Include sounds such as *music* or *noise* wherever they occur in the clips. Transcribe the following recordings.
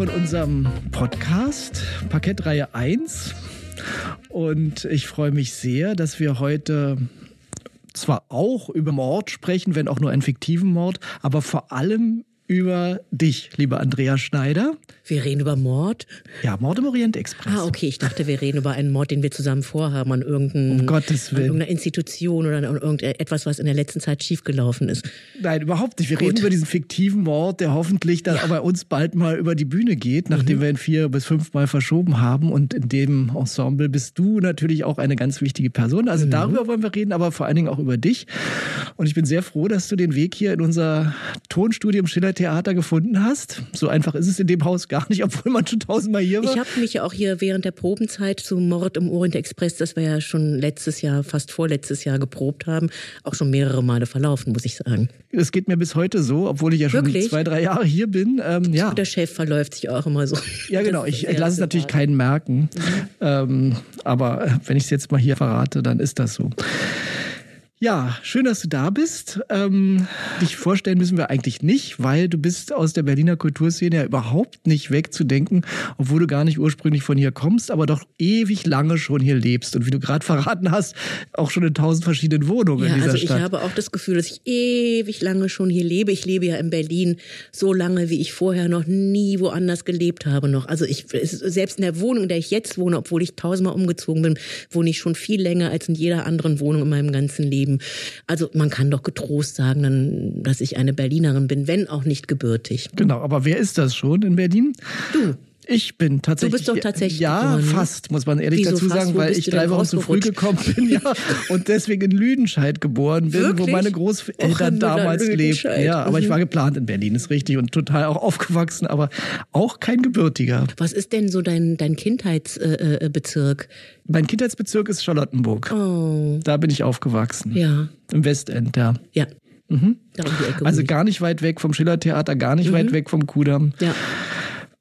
Von unserem Podcast Parkettreihe 1. Und ich freue mich sehr, dass wir heute zwar auch über Mord sprechen, wenn auch nur einen fiktiven Mord, aber vor allem über dich, liebe Andrea Schneider. Wir reden über Mord? Ja, Mord im Orient Express. Ah, okay. Ich dachte, wir reden über einen Mord, den wir zusammen vorhaben an, irgendein, um Gottes Willen. an irgendeiner Institution oder an irgendetwas, was in der letzten Zeit schiefgelaufen ist. Nein, überhaupt nicht. Wir Gut. reden über diesen fiktiven Mord, der hoffentlich dann ja. bei uns bald mal über die Bühne geht, nachdem mhm. wir ihn vier bis fünf Mal verschoben haben. Und in dem Ensemble bist du natürlich auch eine ganz wichtige Person. Also mhm. darüber wollen wir reden, aber vor allen Dingen auch über dich. Und ich bin sehr froh, dass du den Weg hier in unser Tonstudio im Schiller Theater gefunden hast. So einfach ist es in dem Haus gar nicht, obwohl man schon tausendmal hier war. Ich habe mich ja auch hier während der Probenzeit zu Mord im Orient Express, das wir ja schon letztes Jahr, fast vorletztes Jahr geprobt haben, auch schon mehrere Male verlaufen, muss ich sagen. Es geht mir bis heute so, obwohl ich ja schon Wirklich? zwei, drei Jahre hier bin. Ähm, ja. Der Chef verläuft sich auch immer so. Ja, genau. Ich, ich lasse es natürlich keinen merken. Mhm. Ähm, aber wenn ich es jetzt mal hier verrate, dann ist das so. Ja, schön, dass du da bist. Ähm, dich vorstellen müssen wir eigentlich nicht, weil du bist aus der Berliner Kulturszene ja überhaupt nicht wegzudenken, obwohl du gar nicht ursprünglich von hier kommst, aber doch ewig lange schon hier lebst und wie du gerade *laughs* verraten hast, auch schon in tausend verschiedenen Wohnungen ja, in dieser also Stadt. Ich habe auch das Gefühl, dass ich ewig lange schon hier lebe. Ich lebe ja in Berlin so lange, wie ich vorher noch nie woanders gelebt habe noch. Also ich selbst in der Wohnung, in der ich jetzt wohne, obwohl ich tausendmal umgezogen bin, wohne ich schon viel länger als in jeder anderen Wohnung in meinem ganzen Leben leben. Also man kann doch getrost sagen, dass ich eine Berlinerin bin, wenn auch nicht gebürtig. Genau, aber wer ist das schon in Berlin? Du. Ich bin tatsächlich. Du bist doch tatsächlich. Ja, geboren, ne? fast, muss man ehrlich Wieso dazu sagen, weil ich drei Wochen zu früh gekommen bin, ja, und deswegen in Lüdenscheid geboren bin, Wirklich? wo meine Großeltern damals lebten. Ja, aber mhm. ich war geplant in Berlin, ist richtig, und total auch aufgewachsen, aber auch kein Gebürtiger. Was ist denn so dein, dein Kindheitsbezirk? Äh, äh, mein Kindheitsbezirk ist Charlottenburg. Oh. Da bin ich aufgewachsen. Ja. Im Westend, ja. Ja. Mhm. Also gar nicht weit weg vom Schillertheater, gar nicht mhm. weit weg vom Kudamm. Ja.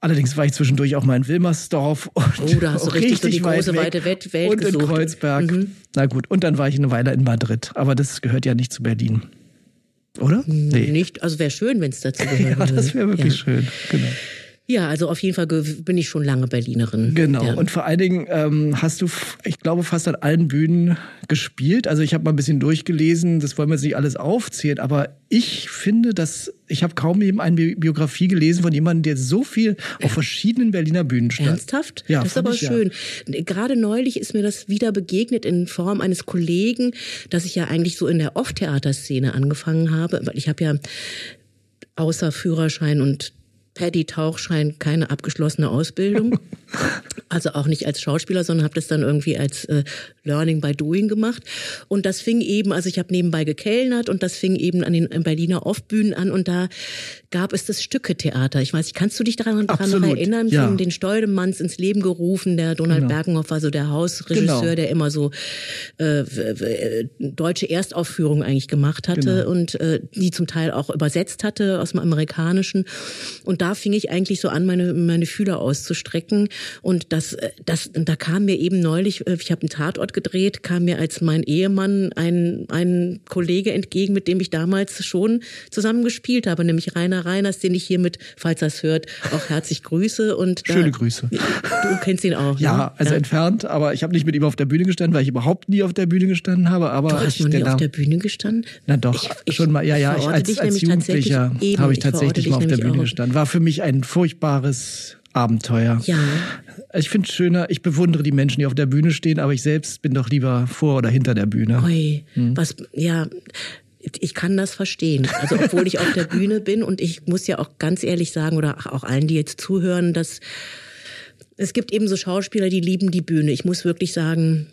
Allerdings war ich zwischendurch auch mal in Wilmersdorf und oh, da hast du richtig, richtig so die große weite Welt, Welt und gesucht. in Kreuzberg. Mhm. Na gut, und dann war ich eine Weile in Madrid, aber das gehört ja nicht zu Berlin. Oder? Nee. Nicht, also wäre schön, wenn es dazu gehört. *laughs* ja, das wäre wirklich ja. schön. Genau. Ja, also auf jeden Fall bin ich schon lange Berlinerin. Genau. Ja. Und vor allen Dingen ähm, hast du, ich glaube, fast an allen Bühnen gespielt. Also ich habe mal ein bisschen durchgelesen, das wollen wir jetzt nicht alles aufzählen, aber ich finde, dass ich habe kaum eben eine Biografie gelesen von jemandem, der so viel auf verschiedenen Berliner Bühnen stand. Ernsthaft? Ja, das ist aber ich, schön. Ja. Gerade neulich ist mir das wieder begegnet in Form eines Kollegen, dass ich ja eigentlich so in der Off-Theaterszene angefangen habe, weil ich habe ja außer Führerschein und Paddy-Tauchschein keine abgeschlossene Ausbildung. *laughs* Also auch nicht als Schauspieler, sondern habe das dann irgendwie als äh, Learning by Doing gemacht. Und das fing eben, also ich habe nebenbei gekellnert und das fing eben an den Berliner Off-Bühnen an und da gab es das Stücke-Theater. Ich weiß nicht, kannst du dich daran, daran noch erinnern? Ja. Von den Steudemanns ins Leben gerufen, der Donald genau. Bergenhoff war so der Hausregisseur, genau. der immer so äh, deutsche Erstaufführungen eigentlich gemacht hatte genau. und äh, die zum Teil auch übersetzt hatte aus dem Amerikanischen. Und da fing ich eigentlich so an, meine, meine Fühler auszustrecken. Und das, das, da kam mir eben neulich, äh, ich habe einen Tatort gedreht, kam mir als mein Ehemann ein, ein Kollege entgegen, mit dem ich damals schon zusammen gespielt habe, nämlich Rainer Reiners, den ich hiermit, falls er es hört, auch herzlich grüße. Und da, Schöne Grüße. Du kennst ihn auch. Ja, ne? also ja. entfernt, aber ich habe nicht mit ihm auf der Bühne gestanden, weil ich überhaupt nie auf der Bühne gestanden habe. Aber du hast noch nie auf der Bühne gestanden? Na doch, ich, ich, schon mal. Ja, ja, ich als, als Jugendlicher habe ich tatsächlich mal auf der Bühne gestanden. War für mich ein furchtbares Abenteuer. Ja. Ich finde es schöner, ich bewundere die Menschen, die auf der Bühne stehen, aber ich selbst bin doch lieber vor oder hinter der Bühne. Ui, hm. was, ja, ich kann das verstehen. Also obwohl ich auf der Bühne bin und ich muss ja auch ganz ehrlich sagen oder auch allen, die jetzt zuhören, dass es gibt eben so Schauspieler, die lieben die Bühne. Ich muss wirklich sagen,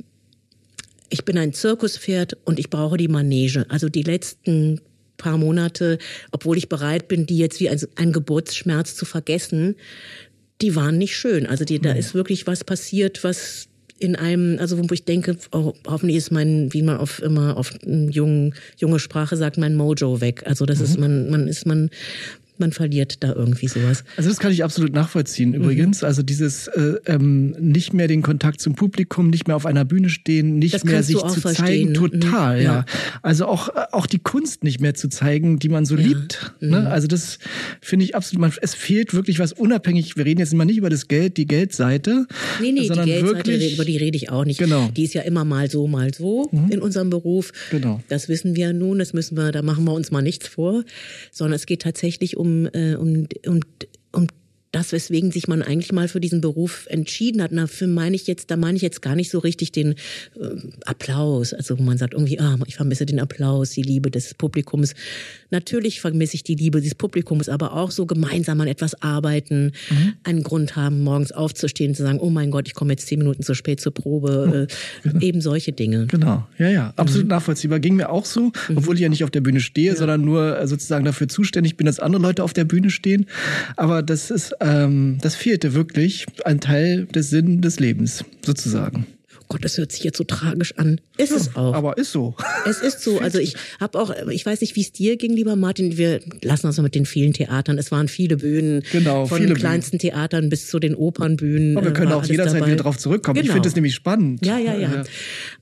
ich bin ein Zirkuspferd und ich brauche die Manege. Also die letzten paar Monate, obwohl ich bereit bin, die jetzt wie ein, ein Geburtsschmerz zu vergessen, die waren nicht schön. Also die, da ist wirklich was passiert, was in einem, also wo ich denke, oh, hoffentlich ist mein, wie man auf immer auf jungen, junge Sprache sagt, mein Mojo weg. Also das mhm. ist man, man ist man man verliert da irgendwie sowas. Also das kann ich absolut nachvollziehen übrigens. Mhm. Also dieses äh, ähm, nicht mehr den Kontakt zum Publikum, nicht mehr auf einer Bühne stehen, nicht mehr sich zu verstehen. zeigen, total, mhm. ja. Also auch auch die Kunst nicht mehr zu zeigen, die man so ja. liebt. Ne? Mhm. Also das finde ich absolut. Man, es fehlt wirklich was unabhängig. Wir reden jetzt immer nicht über das Geld, die Geldseite, nee, nee, sondern die Geldseite, wirklich, über die rede ich auch nicht. Genau. Die ist ja immer mal so, mal so mhm. in unserem Beruf. Genau. Das wissen wir nun. Das müssen wir. Da machen wir uns mal nichts vor, sondern es geht tatsächlich um äh, um um um das, weswegen sich man eigentlich mal für diesen Beruf entschieden hat. Na, für meine ich jetzt, da meine ich jetzt gar nicht so richtig den äh, Applaus. Also wo man sagt irgendwie, ah, ich vermisse den Applaus, die Liebe des Publikums. Natürlich vermisse ich die Liebe des Publikums, aber auch so gemeinsam an etwas arbeiten, mhm. einen Grund haben, morgens aufzustehen, zu sagen, oh mein Gott, ich komme jetzt zehn Minuten zu spät zur Probe. Äh, genau. Eben solche Dinge. Genau, ja, ja, absolut mhm. nachvollziehbar. Ging mir auch so, mhm. obwohl ich ja nicht auf der Bühne stehe, ja. sondern nur äh, sozusagen dafür zuständig bin, dass andere Leute auf der Bühne stehen. Aber das ist ähm, das fehlte wirklich ein Teil des Sinn des Lebens, sozusagen. Gott, das hört sich jetzt so tragisch an. Ist ja, es auch. Aber ist so. Es ist so. Also ich habe auch, ich weiß nicht, wie es dir ging, lieber Martin. Wir lassen uns mal mit den vielen Theatern. Es waren viele Bühnen. Genau, von den kleinsten Bühnen. Theatern bis zu den Opernbühnen. Aber wir können auch jederzeit dabei. wieder drauf zurückkommen. Genau. Ich finde es nämlich spannend. Ja, ja, ja.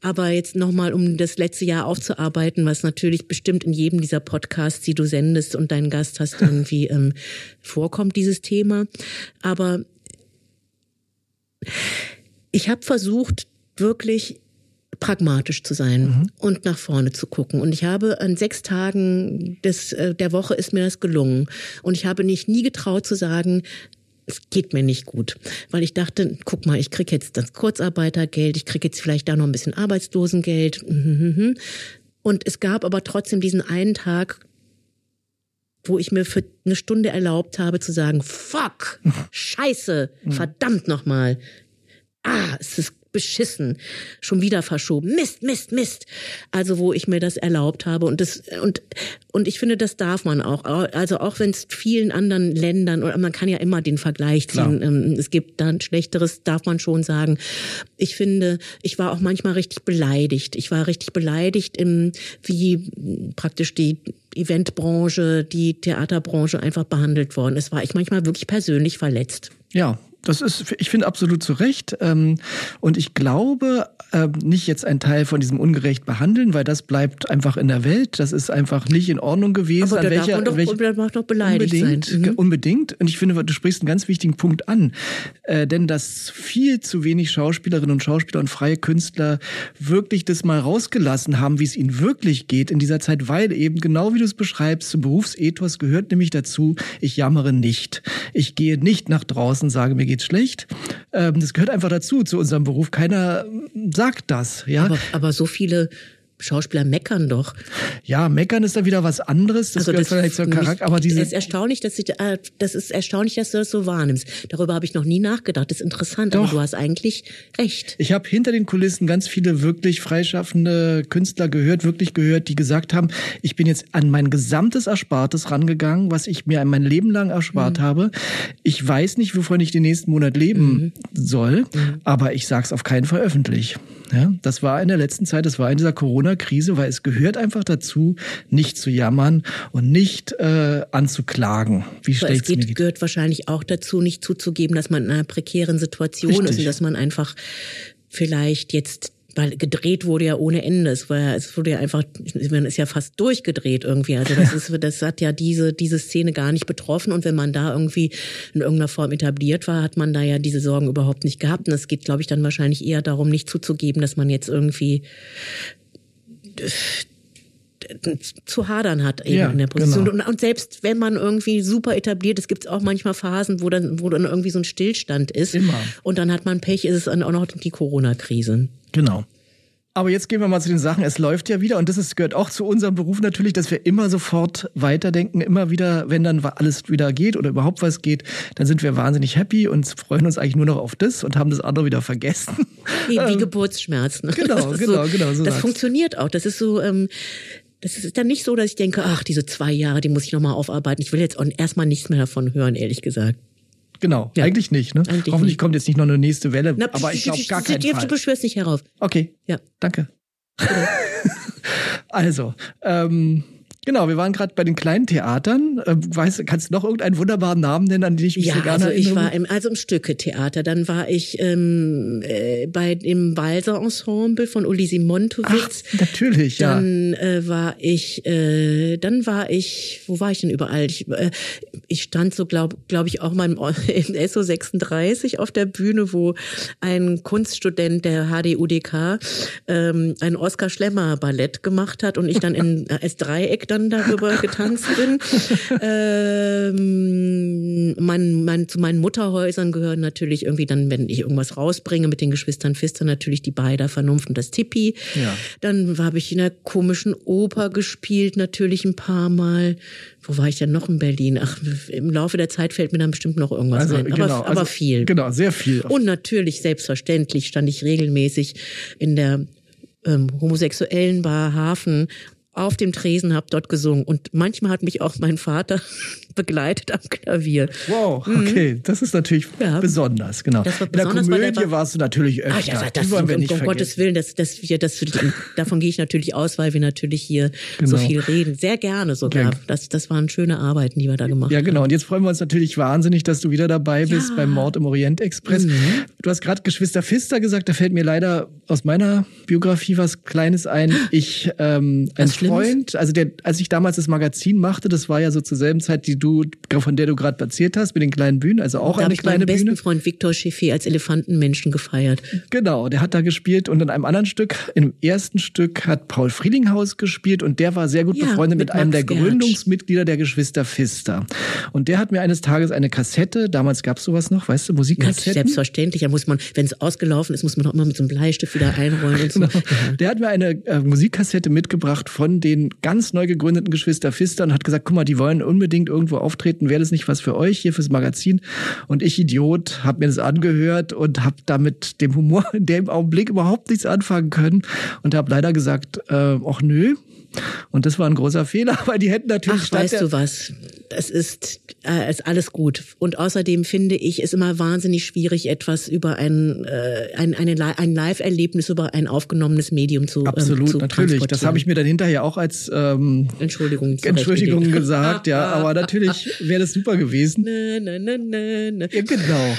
Aber jetzt nochmal, um das letzte Jahr aufzuarbeiten, was natürlich bestimmt in jedem dieser Podcasts, die du sendest und deinen Gast hast, *laughs* irgendwie ähm, vorkommt, dieses Thema. Aber ich habe versucht, wirklich pragmatisch zu sein mhm. und nach vorne zu gucken. Und ich habe an sechs Tagen des, äh, der Woche ist mir das gelungen. Und ich habe mich nie getraut zu sagen, es geht mir nicht gut, weil ich dachte, guck mal, ich krieg jetzt das Kurzarbeitergeld, ich krieg jetzt vielleicht da noch ein bisschen Arbeitslosengeld. *laughs* Und es gab aber trotzdem diesen einen Tag, wo ich mir für eine Stunde erlaubt habe zu sagen, fuck, *laughs* scheiße, mhm. verdammt nochmal. Ah, es ist beschissen, schon wieder verschoben, Mist, Mist, Mist. Also wo ich mir das erlaubt habe und das und und ich finde, das darf man auch. Also auch wenn es vielen anderen Ländern oder man kann ja immer den Vergleich ziehen. Klar. Ähm, es gibt dann schlechteres, darf man schon sagen. Ich finde, ich war auch manchmal richtig beleidigt. Ich war richtig beleidigt, im, wie praktisch die Eventbranche, die Theaterbranche einfach behandelt worden. Es war ich manchmal wirklich persönlich verletzt. Ja, das ist, ich finde absolut zu Recht. Ähm, und ich glaube, ähm, nicht jetzt ein Teil von diesem ungerecht behandeln, weil das bleibt einfach in der Welt. Das ist einfach nicht in Ordnung gewesen. Aber da welcher, darf man doch, welche, darf doch beleidigt unbedingt, sein. Mhm. Unbedingt. Und ich finde, du sprichst einen ganz wichtigen Punkt an. Äh, denn dass viel zu wenig Schauspielerinnen und Schauspieler und freie Künstler wirklich das mal rausgelassen haben, wie es ihnen wirklich geht in dieser Zeit, weil eben genau wie du es beschreibst, zum Berufsethos gehört nämlich dazu, ich jammere nicht. Ich gehe nicht nach draußen, sage mir geht's schlecht. Ähm, das gehört einfach dazu, zu unserem Beruf. Keiner sagt das. Ja? Aber, aber so viele Schauspieler meckern doch. Ja, meckern ist da wieder was anderes. Das also gehört das vielleicht zur Charakter, aber diese. Es ist erstaunlich, dass ich, äh, das ist erstaunlich, dass du das so wahrnimmst. Darüber habe ich noch nie nachgedacht. Das ist interessant, doch. aber du hast eigentlich recht. Ich habe hinter den Kulissen ganz viele wirklich freischaffende Künstler gehört, wirklich gehört, die gesagt haben, ich bin jetzt an mein gesamtes Erspartes rangegangen, was ich mir mein Leben lang erspart mhm. habe. Ich weiß nicht, wovon ich den nächsten Monat leben mhm. soll, mhm. aber ich sag's auf keinen Fall öffentlich. Ja, das war in der letzten Zeit, das war in dieser Corona-Krise, weil es gehört einfach dazu, nicht zu jammern und nicht äh, anzuklagen. Wie Aber es geht, mir geht. gehört wahrscheinlich auch dazu, nicht zuzugeben, dass man in einer prekären Situation Richtig. ist und dass man einfach vielleicht jetzt weil gedreht wurde ja ohne Ende. Es war ja, es wurde ja einfach, man ist ja fast durchgedreht irgendwie. Also das *laughs* ist, das hat ja diese, diese Szene gar nicht betroffen. Und wenn man da irgendwie in irgendeiner Form etabliert war, hat man da ja diese Sorgen überhaupt nicht gehabt. Und es geht, glaube ich, dann wahrscheinlich eher darum, nicht zuzugeben, dass man jetzt irgendwie zu hadern hat eben ja, in der Position. Genau. Und, und, selbst wenn man irgendwie super etabliert ist, gibt es auch manchmal Phasen, wo dann, wo dann irgendwie so ein Stillstand ist. Immer. Und dann hat man Pech, ist es dann auch noch die Corona-Krise. Genau. Aber jetzt gehen wir mal zu den Sachen. Es läuft ja wieder und das ist, gehört auch zu unserem Beruf natürlich, dass wir immer sofort weiterdenken. Immer wieder, wenn dann alles wieder geht oder überhaupt was geht, dann sind wir wahnsinnig happy und freuen uns eigentlich nur noch auf das und haben das andere wieder vergessen. Wie, wie *laughs* ähm, Geburtsschmerzen. Genau, *laughs* genau, so, genau. So das funktioniert auch. Das ist so, ähm, das ist dann nicht so, dass ich denke, ach, diese zwei Jahre, die muss ich nochmal aufarbeiten. Ich will jetzt erstmal nichts mehr davon hören, ehrlich gesagt. Genau, ja. eigentlich nicht. Ne? Eigentlich Hoffentlich nicht. kommt jetzt nicht noch eine nächste Welle, Na, aber ich glaube gar keinen Fall. Du beschwörst nicht herauf. Okay, ja, danke. *laughs* also, ähm, Genau, wir waren gerade bei den kleinen Theatern. Äh, weißt, kannst du noch irgendeinen wunderbaren Namen nennen, an den ich mich ja, so gerne also ich erinnere? war im, also im Stücke-Theater. Dann war ich ähm, äh, bei dem Walser Ensemble von Uli Simontowitz. Ach, natürlich, ja. Dann äh, war ich, äh, dann war ich, wo war ich denn überall? Ich, äh, ich stand so, glaube glaub ich, auch mal im, *laughs* im SO 36 auf der Bühne, wo ein Kunststudent der HDUDK ähm, ein Oskar Schlemmer Ballett gemacht hat und ich dann in, *laughs* als Dreieck dann darüber *laughs* getanzt bin. ähm, mein, mein, zu meinen Mutterhäusern gehören natürlich irgendwie dann, wenn ich irgendwas rausbringe mit den Geschwistern Pfister, natürlich die Beider Vernunft und das Tippi. Ja. Dann habe ich in einer komischen Oper gespielt, natürlich ein paar Mal. Wo war ich denn noch in Berlin? Ach, im Laufe der Zeit fällt mir dann bestimmt noch irgendwas Also, ein. Aber, genau, aber also, viel. Genau, sehr viel. Und natürlich, selbstverständlich, stand ich regelmäßig in der ähm, homosexuellen Bar Hafen auf dem Tresen, habe dort gesungen. Und manchmal hat mich auch mein Vater begleitet am Klavier. Wow, okay, das ist natürlich Mhm. Ja. besonders, genau. Das war In der besonders, weil der Komödie war- warst du natürlich öfter. Ach, ja, Die das, wollen wir um, nicht um vergessen. Gottes Willen, das, das, wir, das, davon gehe ich natürlich aus, weil wir natürlich hier so Genau. viel reden. Sehr gerne sogar. Ja. Das, das waren schöne Arbeiten, die wir da gemacht Ja, haben. genau. Und jetzt freuen wir uns natürlich wahnsinnig, dass du wieder dabei bist Ja. beim Mord im Orient Express. Mhm. Du hast gerade Geschwister Pfister gesagt, da fällt mir leider aus meiner Biografie was Kleines ein. Ich, ähm, ein Was? Freund, also der, als ich damals das Magazin machte, das war ja so zur selben Zeit, die du, von der du gerade erzählt hast, mit den kleinen Bühnen, also auch Da habe eine ich meinen kleine besten Bühne. Freund Viktor Schiffi als Elefantenmenschen gefeiert. Genau, der hat da gespielt und in einem anderen Stück, im ersten Stück hat Paul Friedinghaus gespielt und der war sehr gut Ja, befreundet mit, mit einem der. Gründungsmitglieder der Geschwister Pfister. Und der hat mir eines Tages eine Kassette, damals gab es sowas noch, weißt du, Musikkassetten. selbstverständlich. Da muss man, wenn es ausgelaufen ist, muss man auch immer mit so einem Bleistift wieder einrollen und so. Genau. Der hat mir eine äh, Musikkassette mitgebracht von den ganz neu gegründeten Geschwister Pfister und hat gesagt, guck mal, die wollen unbedingt irgendwo auftreten, wäre das nicht was für euch hier fürs Magazin? Und ich, Idiot, habe mir das angehört und habe damit dem Humor in dem Augenblick überhaupt nichts anfangen können und habe leider gesagt, äh, ach nö. Und das war ein großer Fehler, *laughs* weil die hätten natürlich Ach, weißt du was? Das ist, äh, ist alles gut. Und außerdem finde ich es immer wahnsinnig schwierig, etwas über ein, äh, ein, eine, ein Live-Erlebnis über ein aufgenommenes Medium zu Absolut, ähm, zu natürlich. Das habe ich mir dann hinterher auch als ähm, Entschuldigung, Entschuldigung gesagt, ja. Aber natürlich wäre das super gewesen. Na, na, na, na, na. Ja, genau.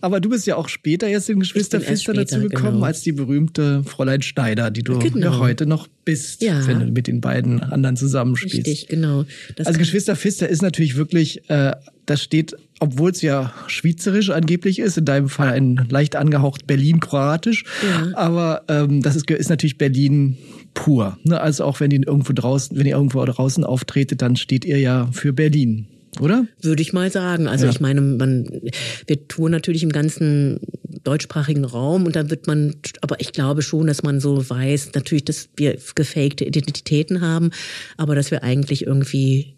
Aber du bist ja auch später erst in Geschwister Ich bin erst Pfister dazu gekommen, genau. als die berühmte Fräulein Schneider, die du Genau. ja heute noch bist, Ja. wenn du mit den beiden anderen zusammenspielst. Richtig, genau. Das Also Geschwister Pfister ist natürlich wirklich, äh, das steht, obwohl es ja schweizerisch angeblich ist, in deinem Fall ein leicht angehaucht Berlin-Kroatisch, Ja. aber ähm, das ist, ist natürlich Berlin pur. Ne? Also auch wenn ihr irgendwo draußen, wenn ihr irgendwo draußen auftretet, dann steht ihr ja für Berlin, oder? Würde ich mal sagen. Also Ja. ich meine, man, wir touren natürlich im ganzen deutschsprachigen Raum und dann wird man, aber ich glaube schon, dass man so weiß, natürlich, dass wir gefakte Identitäten haben, aber dass wir eigentlich irgendwie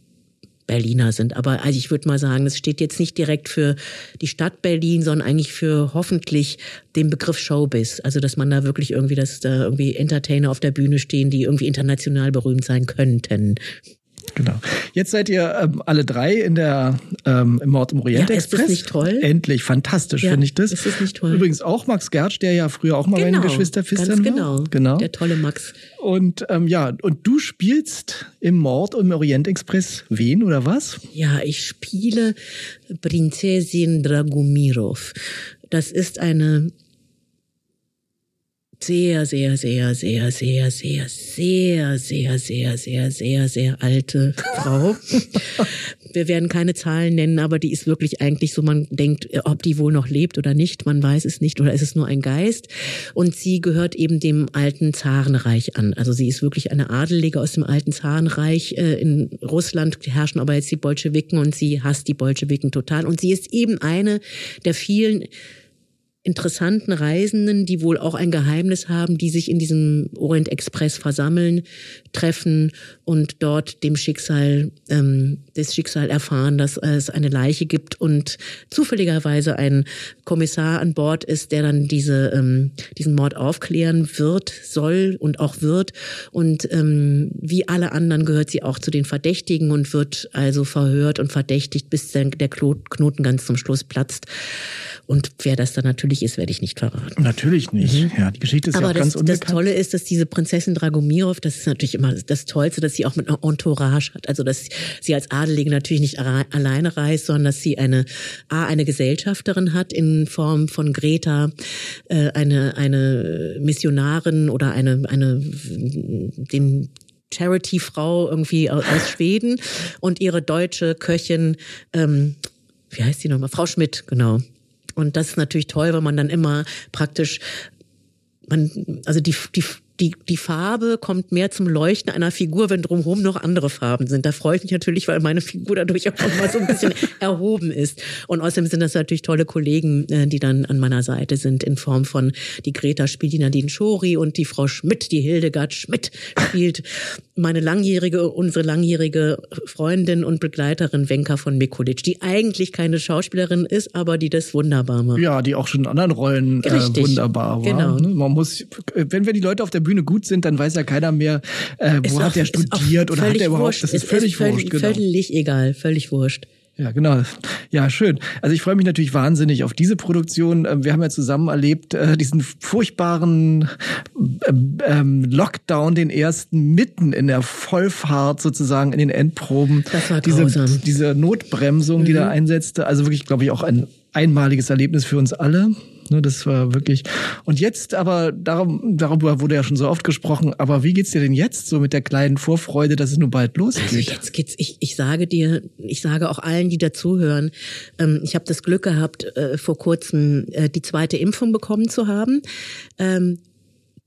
Berliner sind. Aber also ich würde mal sagen, das steht jetzt nicht direkt für die Stadt Berlin, sondern eigentlich für hoffentlich den Begriff Showbiz. Also dass man da wirklich irgendwie, dass da irgendwie Entertainer auf der Bühne stehen, die irgendwie international berühmt sein könnten. Genau. Jetzt seid ihr ähm, alle drei in der ähm, im Mord im Orient Ja, ist das Express. nicht toll? Endlich, fantastisch Ja, finde ich das. ist das nicht toll? Übrigens auch Max Gertsch, der ja früher auch mal bei den Geschwister ganz Pfistern genau. war. Genau. Der tolle Max. Und ähm, ja, und du spielst im Mord im Orient Express wen oder was? Ja, ich spiele Prinzessin Dragomirov. Das ist eine sehr, sehr, sehr, sehr, sehr, sehr, sehr, sehr, sehr, sehr, sehr, sehr alte Frau. Wir werden keine Zahlen nennen, aber die ist wirklich eigentlich so, man denkt, ob die wohl noch lebt oder nicht, man weiß es nicht, oder ist es nur ein Geist? Und sie gehört eben dem alten Zarenreich an. Also sie ist wirklich eine Adelige aus dem alten Zarenreich. Äh, In Russland herrschen aber jetzt die Bolschewiken und sie hasst die Bolschewiken total. Und sie ist eben eine der vielen interessanten Reisenden, die wohl auch ein Geheimnis haben, die sich in diesem Orient Express versammeln, treffen und dort dem Schicksal, ähm, das Schicksal erfahren, dass es eine Leiche gibt und zufälligerweise ein Kommissar an Bord ist, der dann diese, ähm, diesen Mord aufklären wird, soll und auch wird. Und ähm, wie alle anderen gehört sie auch zu den Verdächtigen und wird also verhört und verdächtigt, bis der der Knoten ganz zum Schluss platzt. Und wer das dann natürlich natürlich ist, werde ich nicht verraten. Natürlich nicht. Mhm. Ja, die Geschichte ist Aber ja auch das, ganz unbekannt. das Tolle ist, dass diese Prinzessin Dragomirov, das ist natürlich immer das Tollste, dass sie auch mit einer Entourage hat. Also dass sie als Adelige natürlich nicht alleine reist, sondern dass sie eine A, eine Gesellschafterin hat in Form von Greta, äh, eine eine Missionarin oder eine eine den Charity-Frau irgendwie aus Schweden und ihre deutsche Köchin, ähm, wie heißt die nochmal? Frau Schmidt, genau. Und das ist natürlich toll, weil man dann immer praktisch, man, also die, die, die, die Farbe kommt mehr zum Leuchten einer Figur, wenn drumherum noch andere Farben sind. Da freue ich mich natürlich, weil meine Figur dadurch auch mal so ein bisschen *laughs* erhoben ist. Und außerdem sind das natürlich tolle Kollegen, äh, die dann an meiner Seite sind, in Form von die Greta spielt die Nadine Schori und die Frau Schmidt, die Hildegard Schmidt spielt meine langjährige, unsere langjährige Freundin und Begleiterin Wenka von Mikulic, die eigentlich keine Schauspielerin ist, aber die das wunderbar macht. Ja, die auch schon in anderen Rollen äh, wunderbar war. Genau. Ne? Man muss, wenn wir die Leute auf der Bühne gut sind, dann weiß ja keiner mehr, äh, wo ist hat er studiert oder hat er überhaupt. Wurscht. Das ist, ist völlig, völlig wurscht. Genau. Völlig egal, völlig wurscht. Ja, genau. Ja, schön. Also ich freue mich natürlich wahnsinnig auf diese Produktion. Ähm, wir haben ja zusammen erlebt äh, diesen furchtbaren ähm, ähm, Lockdown, den ersten mitten in der Vollfahrt sozusagen in den Endproben. Das war diese, grausam. diese Notbremsung, die mhm. da einsetzte. Also wirklich, glaube ich, auch ein einmaliges Erlebnis für uns alle. Ne, das war wirklich. Und jetzt aber, darum, darüber wurde ja schon so oft gesprochen, aber wie geht's dir denn jetzt so mit der kleinen Vorfreude, dass es nun bald losgeht? Also jetzt geht's, ich, ich sage dir, ich sage auch allen, die dazuhören, ähm, ich habe das Glück gehabt, äh, vor kurzem äh, die zweite Impfung bekommen zu haben. Ähm,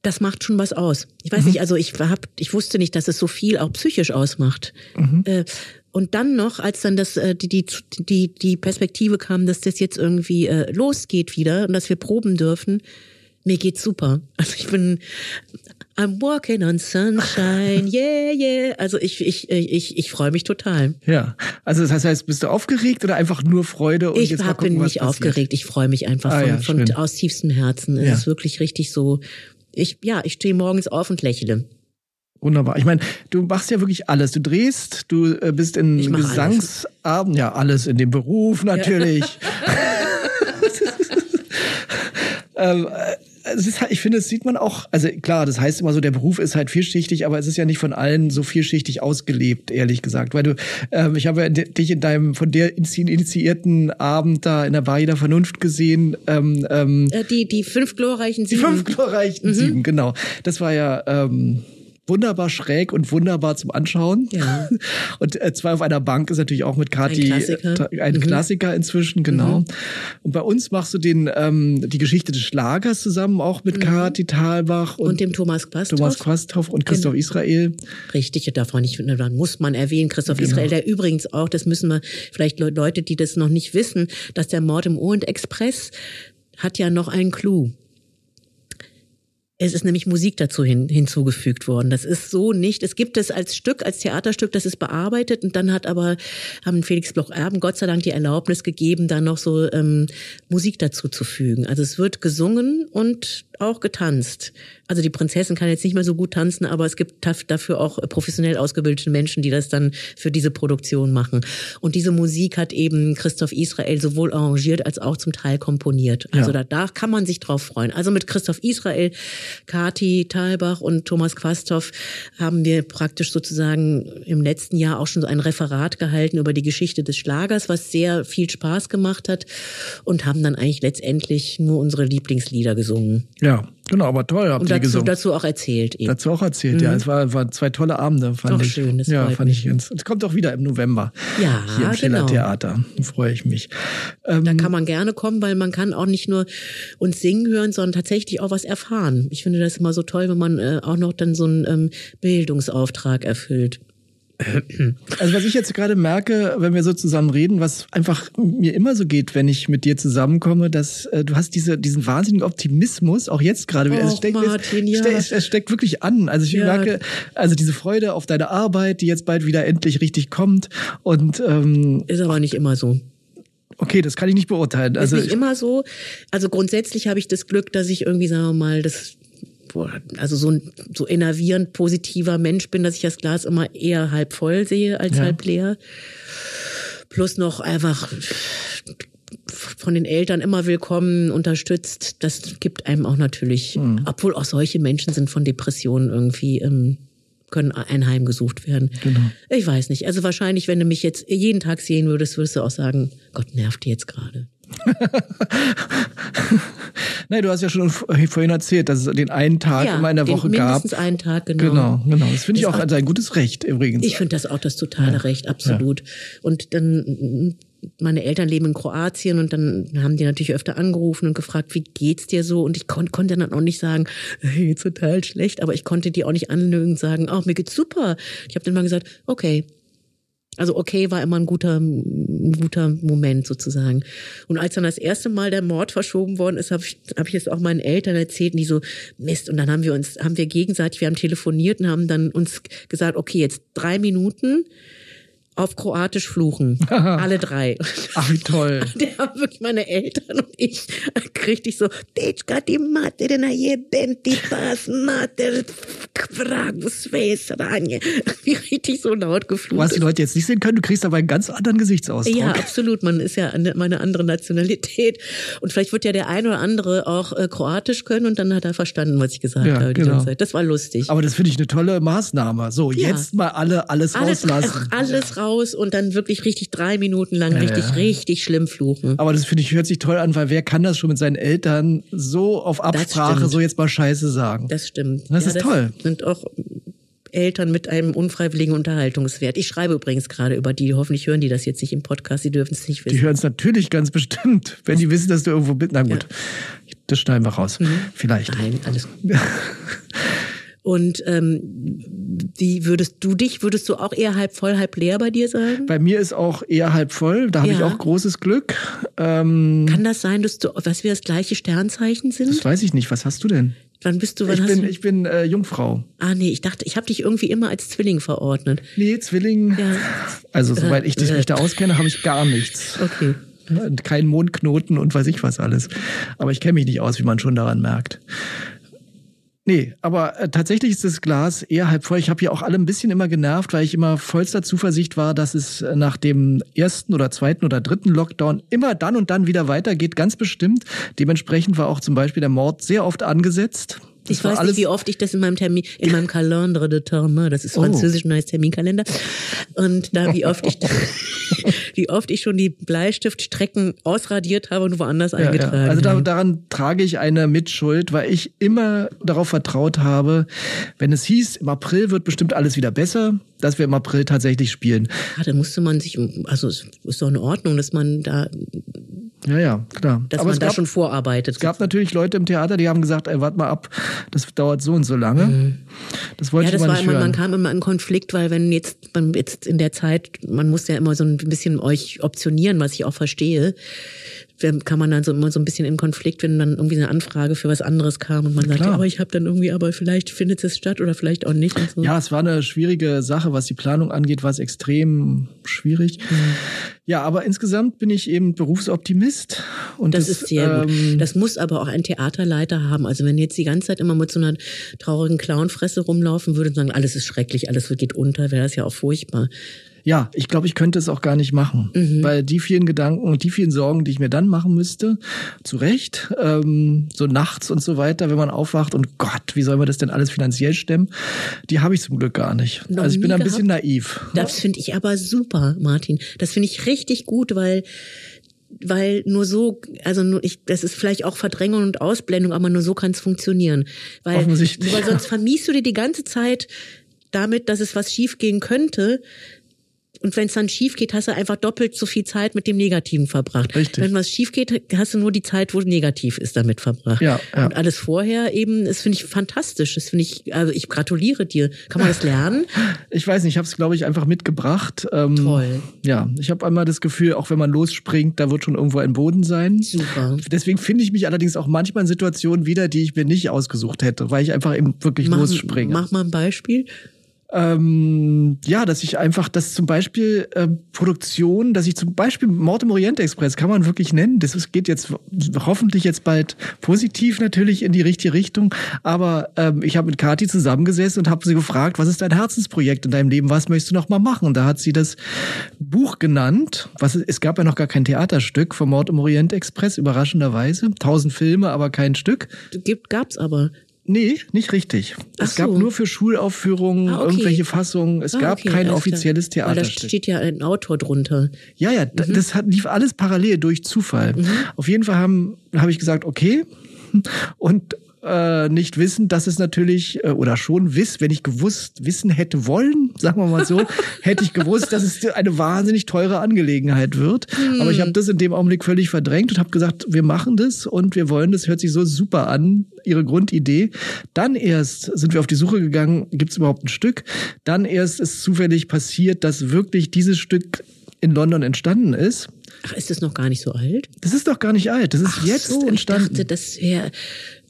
das macht schon was aus. Ich weiß mhm. nicht, also ich hab, ich wusste nicht, dass es so viel auch psychisch ausmacht. Mhm. Äh, und dann noch, als dann das äh, die die die die Perspektive kam, dass das jetzt irgendwie äh, losgeht wieder und dass wir proben dürfen, mir geht's super. *laughs* Also ich bin I'm walking on sunshine, *laughs* yeah, yeah. Also ich, ich, ich, ich freue mich total. Ja. Also das heißt, bist du aufgeregt oder einfach nur Freude? Und ich jetzt hab, gucken, bin nicht aufgeregt. Ich freue mich einfach ah, von, ja, von aus tiefstem Herzen. Es ja. ist wirklich richtig so. Ich, ja, ich stehe morgens auf und lächle. Wunderbar. Ich meine, du machst ja wirklich alles. Du drehst, du äh, bist in Gesangsabend, ja, alles in dem Beruf natürlich. *laughs* Ähm, äh, es ist halt, ich finde, das sieht man auch, also klar, das heißt immer so, der Beruf ist halt vielschichtig, aber es ist ja nicht von allen so vielschichtig ausgelebt, ehrlich gesagt. Weil du, ähm, ich habe ja dich in deinem von der initiierten Abend da in der Bar der Vernunft gesehen. Ähm, ähm, äh, die, die fünf glorreichen Sieben. Die fünf glorreichen mhm. Sieben, genau. Das war ja ähm, wunderbar schräg und wunderbar zum Anschauen. Ja. *laughs* Und äh, zwei auf einer Bank ist natürlich auch mit Kati ein Klassiker, äh, ein mhm. Klassiker inzwischen, genau. Mhm. Und bei uns machst du den ähm, die Geschichte des Schlagers zusammen auch mit mhm. Kati Thalbach und, und, dem Thomas Quasthoff. Thomas Quasthoff und Christoph genau. Israel. Richtig, darf man nicht, dann muss man erwähnen, Christoph genau. Israel, der übrigens auch, das müssen wir vielleicht Leute, die das noch nicht wissen, dass der Mord im Orient Express hat ja noch einen Clou. Es ist nämlich Musik dazu hin, hinzugefügt worden. Das ist so nicht. Es gibt es als Stück, als Theaterstück, das ist bearbeitet und dann hat aber haben Felix Bloch Erben Gott sei Dank die Erlaubnis gegeben, da noch so ähm, Musik dazu zu fügen. Also es wird gesungen und auch getanzt. Also die Prinzessin kann jetzt nicht mehr so gut tanzen, aber es gibt dafür auch professionell ausgebildete Menschen, die das dann für diese Produktion machen. Und diese Musik hat eben Christoph Israel sowohl arrangiert als auch zum Teil komponiert. Also ja. da, da kann man sich drauf freuen. Also mit Christoph Israel, Kati Thalbach und Thomas Quasthoff haben wir praktisch sozusagen im letzten Jahr auch schon so ein Referat gehalten über die Geschichte des Schlagers, was sehr viel Spaß gemacht hat und haben dann eigentlich letztendlich nur unsere Lieblingslieder gesungen. Ja, genau, aber toll. Habt und dazu, gesungen. dazu auch erzählt. Eben. Dazu auch erzählt, mhm. ja. Es war, war zwei tolle Abende, fand Doch, ich. schön, das ja, fand mich. ich ganz. Es kommt auch wieder im November. Ja, hier im genau. Theater. Da freue ich mich. Ähm, da kann man gerne kommen, weil man kann auch nicht nur uns singen hören, sondern tatsächlich auch was erfahren. Ich finde das immer so toll, wenn man äh, auch noch dann so einen ähm, Bildungsauftrag erfüllt. Also was ich jetzt gerade merke, wenn wir so zusammen reden, was einfach mir immer so geht, wenn ich mit dir zusammenkomme, dass äh, du hast diese, diesen wahnsinnigen Optimismus, auch jetzt gerade wieder. es, steckt, Martin, ja. es, es, steckt wirklich an. Also ich ja. merke, also diese Freude auf deine Arbeit, die jetzt bald wieder endlich richtig kommt. Und ähm, ist aber nicht immer so. Okay, das kann ich nicht beurteilen. Also ist nicht immer so. Also grundsätzlich habe ich das Glück, dass ich irgendwie, sagen wir mal, das also so ein so innervierend positiver Mensch bin, dass ich das Glas immer eher halb voll sehe als ja. halb leer. Plus noch einfach von den Eltern immer willkommen, unterstützt. Das gibt einem auch natürlich, mhm. obwohl auch solche Menschen sind von Depressionen irgendwie. Ähm, können ein Heim gesucht werden. Genau. Ich weiß nicht. Also wahrscheinlich, wenn du mich jetzt jeden Tag sehen würdest, würdest du auch sagen, Gott nervt dir jetzt gerade. *laughs* Nein, du hast ja schon vorhin erzählt, dass es den einen Tag ja, immer in der Woche mindestens gab. Mindestens einen Tag, genau. Genau, genau. Das finde ich auch, auch ein gutes Recht übrigens. Ich finde das auch das totale ja. Recht, absolut. Ja. Und dann meine Eltern leben in Kroatien und dann haben die natürlich öfter angerufen und gefragt, wie geht's dir so? Und ich kon konnte dann auch nicht sagen, hey, total schlecht, aber ich konnte die auch nicht anlügen und sagen, oh, mir geht's super. Ich habe dann mal gesagt, okay. Also okay war immer ein guter, ein guter Moment sozusagen. Und als dann das erste Mal der Mord verschoben worden ist, habe ich, hab ich es auch meinen Eltern erzählt, und die so Mist. Und dann haben wir uns, haben wir gegenseitig, wir haben telefoniert und haben dann uns gesagt, okay, jetzt drei Minuten auf Kroatisch fluchen. Alle drei. Ach, wie toll. *laughs* Der haben wirklich meine Eltern und ich richtig so, Dečka jeben ti pas mater vragu sve sranje. Wie richtig so laut geflucht. Was die Leute jetzt nicht sehen können, du kriegst aber einen ganz anderen Gesichtsausdruck. Ja, absolut. Man ist ja meine andere Nationalität. Und vielleicht wird ja der ein oder andere auch äh, Kroatisch können und dann hat er verstanden, was ich gesagt ja, habe. Genau. Das war lustig. Aber das finde ich eine tolle Maßnahme. So, ja. jetzt mal alle alles, *laughs* alles rauslassen. Alles raus raus und dann wirklich richtig drei Minuten lang richtig, ja. richtig schlimm fluchen. Aber das finde ich, hört sich toll an, weil wer kann das schon mit seinen Eltern so auf Absprache so jetzt mal Scheiße sagen? Das stimmt. Das ja, ist das toll. Sind auch Eltern mit einem unfreiwilligen Unterhaltungswert. Ich schreibe übrigens gerade über die, hoffentlich hören die das jetzt nicht im Podcast, sie dürfen es nicht wissen. Die hören es natürlich ganz bestimmt, wenn die wissen, dass du irgendwo bist. Na gut, ja. das schneiden wir raus. Mhm. Vielleicht. Nein, alles *laughs* gut. Und ähm, wie würdest du dich, würdest du auch eher halb voll, halb leer bei dir sagen? Bei mir ist auch eher halb voll, da habe ja. ich auch großes Glück. Ähm, Kann das sein, dass du, dass wir das gleiche Sternzeichen sind? Das weiß ich nicht. Was hast du denn? Wann bist du? Wann ich, bin, du? ich bin äh, Jungfrau. Ah nee, ich dachte, ich habe dich irgendwie immer als Zwilling verordnet. Nee, Zwilling. Ja. Also soweit ich äh, mich da auskenne, habe ich gar nichts. Okay. Kein Mondknoten und weiß ich was alles. Aber ich kenne mich nicht aus, wie man schon daran merkt. Nee, aber äh, tatsächlich ist das Glas eher halb voll. Ich habe hier auch alle ein bisschen immer genervt, weil ich immer vollster Zuversicht war, dass es äh, nach dem ersten oder zweiten oder dritten Lockdown immer dann und dann wieder weitergeht, ganz bestimmt. Dementsprechend war auch zum Beispiel der Mord sehr oft angesetzt. Das ich weiß nicht, wie oft ich das in meinem Termin, in meinem Calendre de Termin, das ist oh. französisch oh. und heißt Terminkalender. Und da, wie oft ich, *laughs* wie oft ich schon die Bleistiftstrecken ausradiert habe und woanders ja, eingetragen ja. Also da, daran trage ich eine Mitschuld, weil ich immer darauf vertraut habe, wenn es hieß, im April wird bestimmt alles wieder besser, dass wir im April tatsächlich spielen. Ja, da musste man sich, also es ist doch in Ordnung, dass man da ja, ja, klar. Dass Aber man da gab, schon vorarbeitet. Es gab natürlich Leute im Theater, die haben gesagt, ey, warte mal ab, das dauert so und so lange. Mhm. Das wollte ja, das mal war nicht immer, hören. man kam immer in Konflikt, weil wenn jetzt, man jetzt in der Zeit, man muss ja immer so ein bisschen euch optionieren, was ich auch verstehe kann man dann so immer so ein bisschen in Konflikt, wenn dann irgendwie eine Anfrage für was anderes kam und man sagt, ja, aber ich habe dann irgendwie, aber vielleicht findet es statt oder vielleicht auch nicht. So. Ja, es war eine schwierige Sache, was die Planung angeht, war es extrem schwierig. Mhm. Ja, aber insgesamt bin ich eben Berufsoptimist. Und das, das ist sehr ähm, gut. Das muss aber auch ein Theaterleiter haben. Also wenn jetzt die ganze Zeit immer mit so einer traurigen Clownfresse rumlaufen würde und sagen, alles ist schrecklich, alles geht unter, wäre das ja auch furchtbar. Ja, ich glaube, ich könnte es auch gar nicht machen, mhm. weil die vielen Gedanken und die vielen Sorgen, die ich mir dann machen müsste, zu Recht, ähm, so nachts und so weiter, wenn man aufwacht und Gott, wie soll man das denn alles finanziell stemmen, die habe ich zum Glück gar nicht. Noch also ich bin ein bisschen naiv. Das finde ich aber super, Martin. Das finde ich richtig gut, weil weil nur so, also nur ich, das ist vielleicht auch Verdrängung und Ausblendung, aber nur so kann es funktionieren. Weil, weil sonst *laughs* vermiest du dir die ganze Zeit damit, dass es was schiefgehen könnte, und wenn es dann schief geht, hast du einfach doppelt so viel Zeit mit dem Negativen verbracht. Richtig. Wenn was schief geht, hast du nur die Zeit, wo negativ ist, damit verbracht. Ja, ja. Und alles vorher eben, das finde ich fantastisch. Das finde ich, also ich gratuliere dir. Kann man das lernen? Ich weiß nicht, ich habe es, glaube ich, einfach mitgebracht. Ähm, Toll. Ja, ich habe einmal das Gefühl, auch wenn man losspringt, da wird schon irgendwo ein Boden sein. Super. Deswegen finde ich mich allerdings auch manchmal in Situationen wieder, die ich mir nicht ausgesucht hätte, weil ich einfach eben wirklich mach, losspringe. Mach mal ein Beispiel. Ähm, ja, dass ich einfach, dass zum Beispiel äh, Produktion, dass ich zum Beispiel Mord im Orient Express kann man wirklich nennen. Das geht jetzt hoffentlich jetzt bald positiv natürlich in die richtige Richtung. Aber ähm, ich habe mit Kathi zusammengesessen und habe sie gefragt, was ist dein Herzensprojekt in deinem Leben? Was möchtest du noch mal machen? Und da hat sie das Buch genannt. Was es gab ja noch gar kein Theaterstück vom Mord im Orient Express überraschenderweise. Tausend Filme, aber kein Stück. Gibt gab's aber. Nee, nicht richtig. Ach es gab so. nur für Schulaufführungen Ah, okay. irgendwelche Fassungen. Es Ah, gab okay, kein offizielles klar. Weil da steht ja ein Autor drunter. Ja, ja, Mhm. das hat, lief alles parallel durch Zufall. Auf jeden Fall habe ich gesagt, okay. *laughs* Und äh, nicht wissen, dass es natürlich, äh, oder schon wiss, wenn ich gewusst, wissen hätte wollen, sagen wir mal so, *laughs* hätte ich gewusst, dass es eine wahnsinnig teure Angelegenheit wird. Aber ich habe das in dem Augenblick völlig verdrängt und habe gesagt, wir machen das und wir wollen das, hört sich so super an, ihre Grundidee. Dann erst sind wir auf die Suche gegangen, gibt es überhaupt ein Stück? Dann erst ist zufällig passiert, dass wirklich dieses Stück in London entstanden ist. Ach, ist das noch gar nicht so alt? Das ist doch gar nicht alt. Das ist Ach jetzt so, entstanden. Ich dachte, das wäre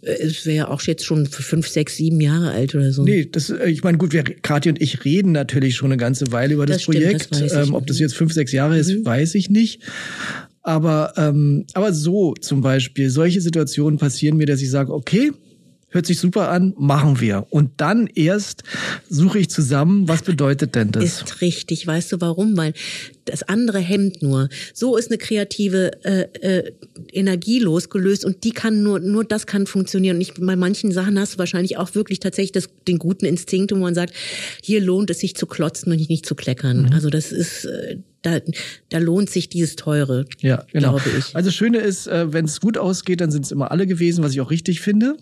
es wäre auch jetzt schon fünf, sechs, sieben Jahre alt oder so. Nee, das, äh, ich meine, gut, wir, Kathi und ich reden natürlich schon eine ganze Weile über das, Das stimmt, Projekt. das. Mhm. ähm, ob das jetzt fünf, sechs Jahre ist, weiß ich nicht. Aber, ähm, aber so zum Beispiel, solche Situationen passieren mir, dass ich sage, okay, hört sich super an, machen wir. Und dann erst suche ich zusammen, was bedeutet denn das? Ist richtig. Weißt du warum? Weil das andere hemmt nur. So ist eine kreative äh, äh, Energie losgelöst und die kann nur, nur das kann funktionieren. Und ich, bei manchen Sachen hast du wahrscheinlich auch wirklich tatsächlich das, den guten Instinkt, wo man sagt, hier lohnt es sich zu klotzen und nicht zu kleckern. Mhm. Also das ist, äh, da, da lohnt sich dieses Teure, Ja, genau. glaube ich. Also das Schöne ist, äh, wenn es gut ausgeht, dann sind es immer alle gewesen, was ich auch richtig finde.